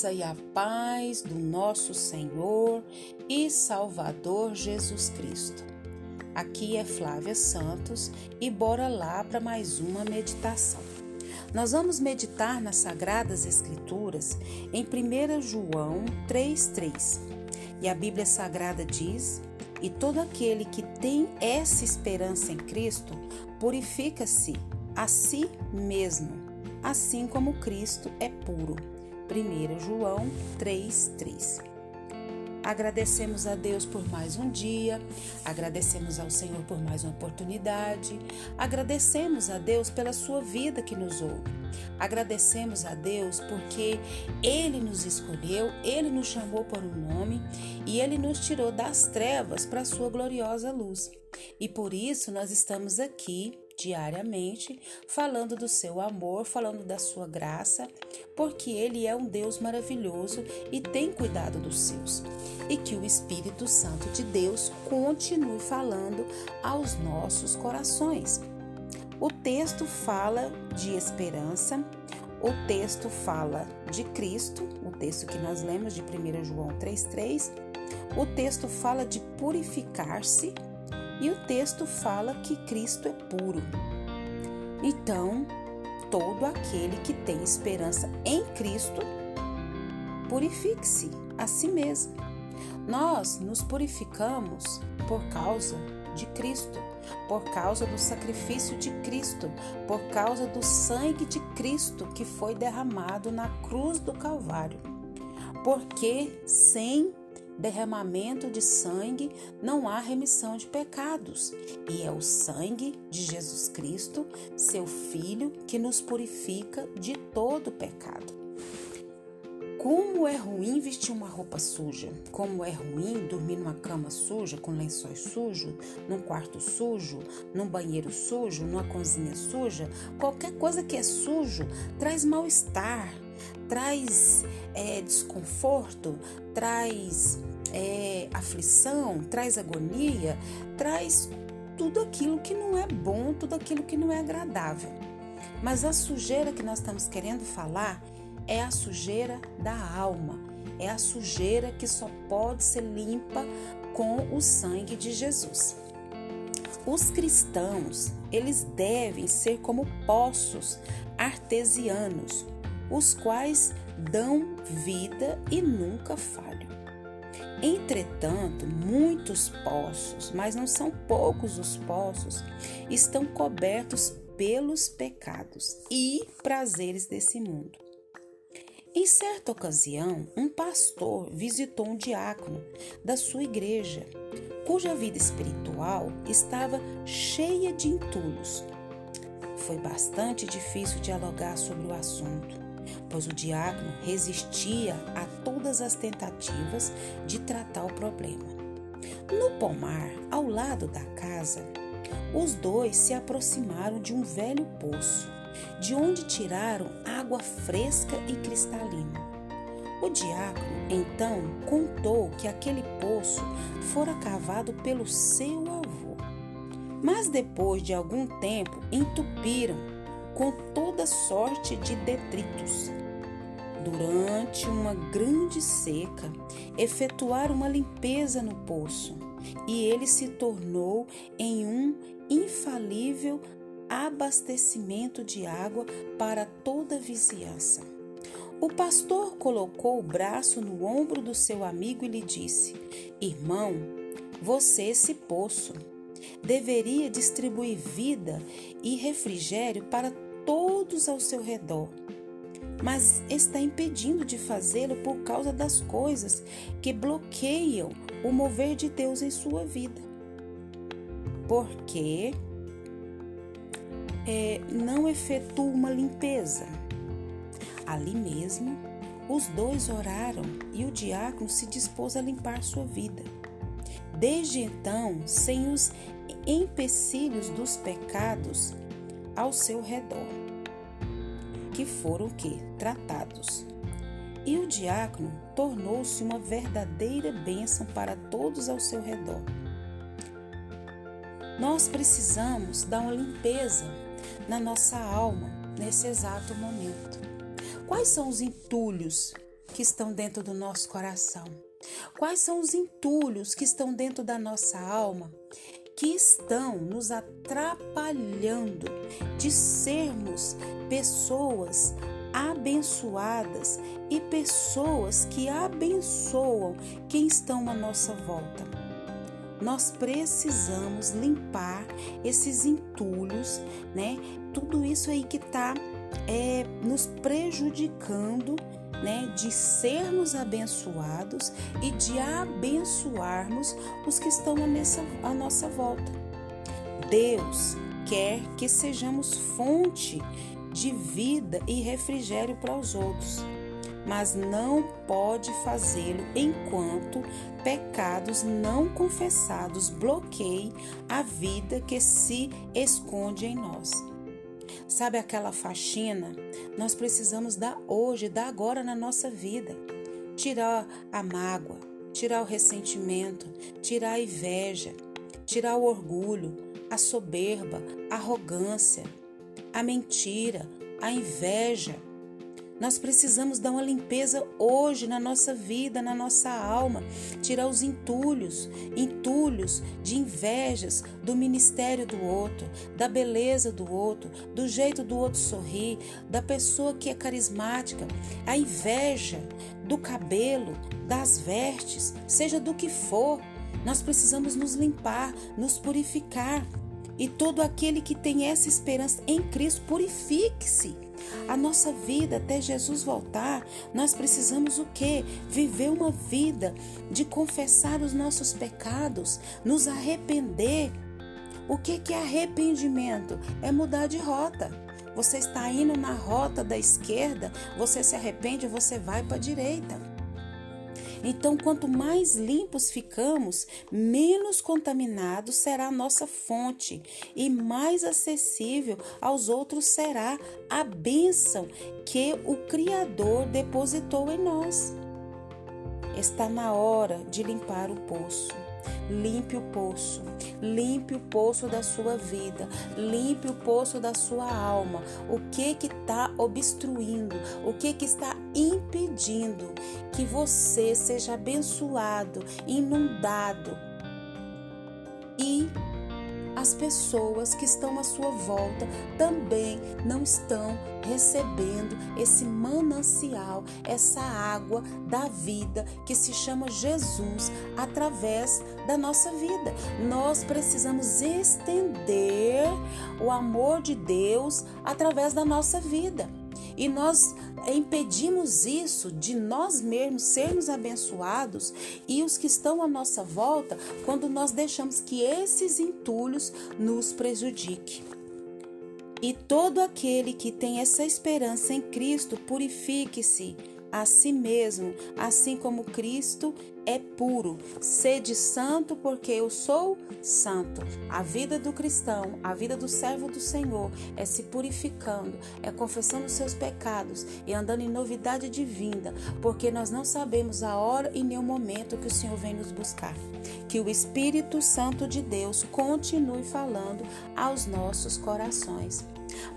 graça e a paz do nosso Senhor e Salvador Jesus Cristo. Aqui é Flávia Santos e bora lá para mais uma meditação. Nós vamos meditar nas Sagradas Escrituras em 1 João 3,3. E a Bíblia Sagrada diz: E todo aquele que tem essa esperança em Cristo purifica-se a si mesmo, assim como Cristo é puro. 1 João 3,3. Agradecemos a Deus por mais um dia, agradecemos ao Senhor por mais uma oportunidade, agradecemos a Deus pela sua vida que nos ouve, agradecemos a Deus porque Ele nos escolheu, Ele nos chamou por um nome e Ele nos tirou das trevas para a sua gloriosa luz. E por isso nós estamos aqui diariamente, falando do seu amor, falando da sua graça, porque Ele é um Deus maravilhoso e tem cuidado dos seus. E que o Espírito Santo de Deus continue falando aos nossos corações. O texto fala de esperança, o texto fala de Cristo, o texto que nós lemos de 1 João 3,3. O texto fala de purificar-se e o texto fala que Cristo é puro. Então, todo aquele que tem esperança em Cristo, purifique-se a si mesmo. Nós nos purificamos por causa de Cristo, por causa do sacrifício de Cristo, por causa do sangue de Cristo que foi derramado na cruz do Calvário. Porque sem derramamento de sangue, não há remissão de pecados. E é o sangue de Jesus Cristo, seu Filho, que nos purifica de todo pecado. Como é ruim vestir uma roupa suja, como é ruim dormir numa cama suja, com lençóis sujos, num quarto sujo, num banheiro sujo, numa cozinha suja. Qualquer coisa que é sujo traz mal-estar, traz é, desconforto, traz é, aflição, traz agonia, traz tudo aquilo que não é bom, tudo aquilo que não é agradável. Mas a sujeira que nós estamos querendo falar é a sujeira da alma, é a sujeira que só pode ser limpa com o sangue de Jesus. Os cristãos, eles devem ser como poços artesianos, os quais dão vida e nunca falham. Entretanto, muitos poços, mas não são poucos os poços, estão cobertos pelos pecados e prazeres desse mundo. Em certa ocasião, um pastor visitou um diácono da sua igreja, cuja vida espiritual estava cheia de entulhos. Foi bastante difícil dialogar sobre o assunto pois o diácono resistia a todas as tentativas de tratar o problema. No pomar, ao lado da casa, os dois se aproximaram de um velho poço, de onde tiraram água fresca e cristalina. O diácono então contou que aquele poço fora cavado pelo seu avô. Mas depois de algum tempo entupiram com toda sorte de detritos durante uma grande seca, efetuar uma limpeza no poço e ele se tornou em um infalível abastecimento de água para toda a vizinhança. O pastor colocou o braço no ombro do seu amigo e lhe disse: Irmão, você, esse poço, deveria distribuir vida e refrigério para todos ao seu redor mas está impedindo de fazê-lo por causa das coisas que bloqueiam o mover de Deus em sua vida. Porque é, não efetua uma limpeza. Ali mesmo, os dois oraram e o diácono se dispôs a limpar sua vida. Desde então, sem os empecilhos dos pecados ao seu redor que foram que tratados. E o diácono tornou-se uma verdadeira bênção para todos ao seu redor. Nós precisamos dar uma limpeza na nossa alma nesse exato momento. Quais são os entulhos que estão dentro do nosso coração? Quais são os entulhos que estão dentro da nossa alma que estão nos atrapalhando de sermos pessoas abençoadas e pessoas que abençoam quem estão à nossa volta. Nós precisamos limpar esses entulhos, né? Tudo isso aí que está é, nos prejudicando né, de sermos abençoados e de abençoarmos os que estão nessa, à nossa volta. Deus quer que sejamos fonte de vida e refrigério para os outros, mas não pode fazê-lo enquanto pecados não confessados bloqueiem a vida que se esconde em nós. Sabe aquela faxina? Nós precisamos dar hoje, dar agora na nossa vida. Tirar a mágoa, tirar o ressentimento, tirar a inveja, tirar o orgulho, a soberba, a arrogância, a mentira, a inveja nós precisamos dar uma limpeza hoje na nossa vida, na nossa alma, tirar os entulhos, entulhos de invejas do ministério do outro, da beleza do outro, do jeito do outro sorrir, da pessoa que é carismática, a inveja do cabelo, das vestes, seja do que for. Nós precisamos nos limpar, nos purificar. E todo aquele que tem essa esperança em Cristo, purifique-se a nossa vida até Jesus voltar, nós precisamos o quê? Viver uma vida de confessar os nossos pecados, nos arrepender. O que é arrependimento? É mudar de rota. Você está indo na rota da esquerda, você se arrepende, você vai para a direita. Então, quanto mais limpos ficamos, menos contaminado será a nossa fonte e mais acessível aos outros será a bênção que o Criador depositou em nós. Está na hora de limpar o poço. Limpe o poço, limpe o poço da sua vida, limpe o poço da sua alma. O que que está obstruindo? O que que está impedindo que você seja abençoado, inundado as pessoas que estão à sua volta também não estão recebendo esse manancial, essa água da vida que se chama Jesus através da nossa vida. Nós precisamos estender o amor de Deus através da nossa vida. E nós impedimos isso de nós mesmos sermos abençoados e os que estão à nossa volta quando nós deixamos que esses entulhos nos prejudiquem. E todo aquele que tem essa esperança em Cristo, purifique-se a si mesmo, assim como Cristo é puro. Sede santo, porque eu sou santo. A vida do cristão, a vida do servo do Senhor é se purificando, é confessando os seus pecados e andando em novidade de vinda, porque nós não sabemos a hora e nem o momento que o Senhor vem nos buscar. Que o Espírito Santo de Deus continue falando aos nossos corações.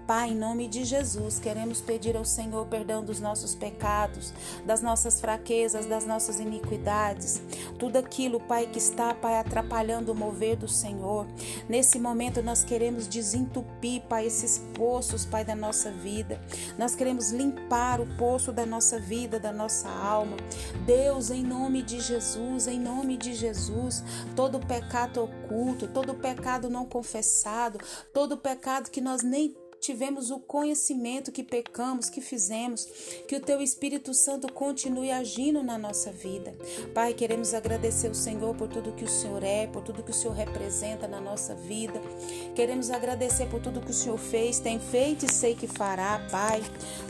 Pai, em nome de Jesus, queremos pedir ao Senhor perdão dos nossos pecados, das nossas fraquezas, das nossas iniquidades, tudo aquilo, Pai, que está, Pai, atrapalhando o mover do Senhor. Nesse momento nós queremos desentupir, Pai, esses poços, Pai, da nossa vida. Nós queremos limpar o poço da nossa vida, da nossa alma. Deus, em nome de Jesus, em nome de Jesus, todo pecado oculto, todo pecado não confessado, todo pecado que nós nem tivemos o conhecimento que pecamos, que fizemos, que o teu Espírito Santo continue agindo na nossa vida. Pai, queremos agradecer o Senhor por tudo que o Senhor é, por tudo que o Senhor representa na nossa vida. Queremos agradecer por tudo que o Senhor fez, tem feito e sei que fará, Pai.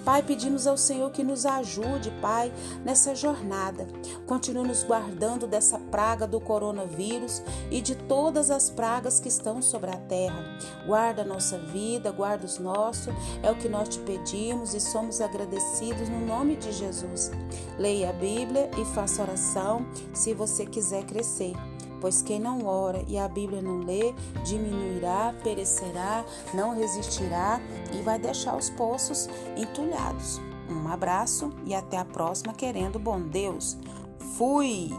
Pai, pedimos ao Senhor que nos ajude, Pai, nessa jornada. Continue nos guardando dessa praga do coronavírus e de todas as pragas que estão sobre a terra. Guarda a nossa vida, guarda os nosso, é o que nós te pedimos e somos agradecidos no nome de Jesus. Leia a Bíblia e faça oração se você quiser crescer. Pois quem não ora e a Bíblia não lê, diminuirá, perecerá, não resistirá e vai deixar os poços entulhados. Um abraço e até a próxima, querendo bom Deus. Fui!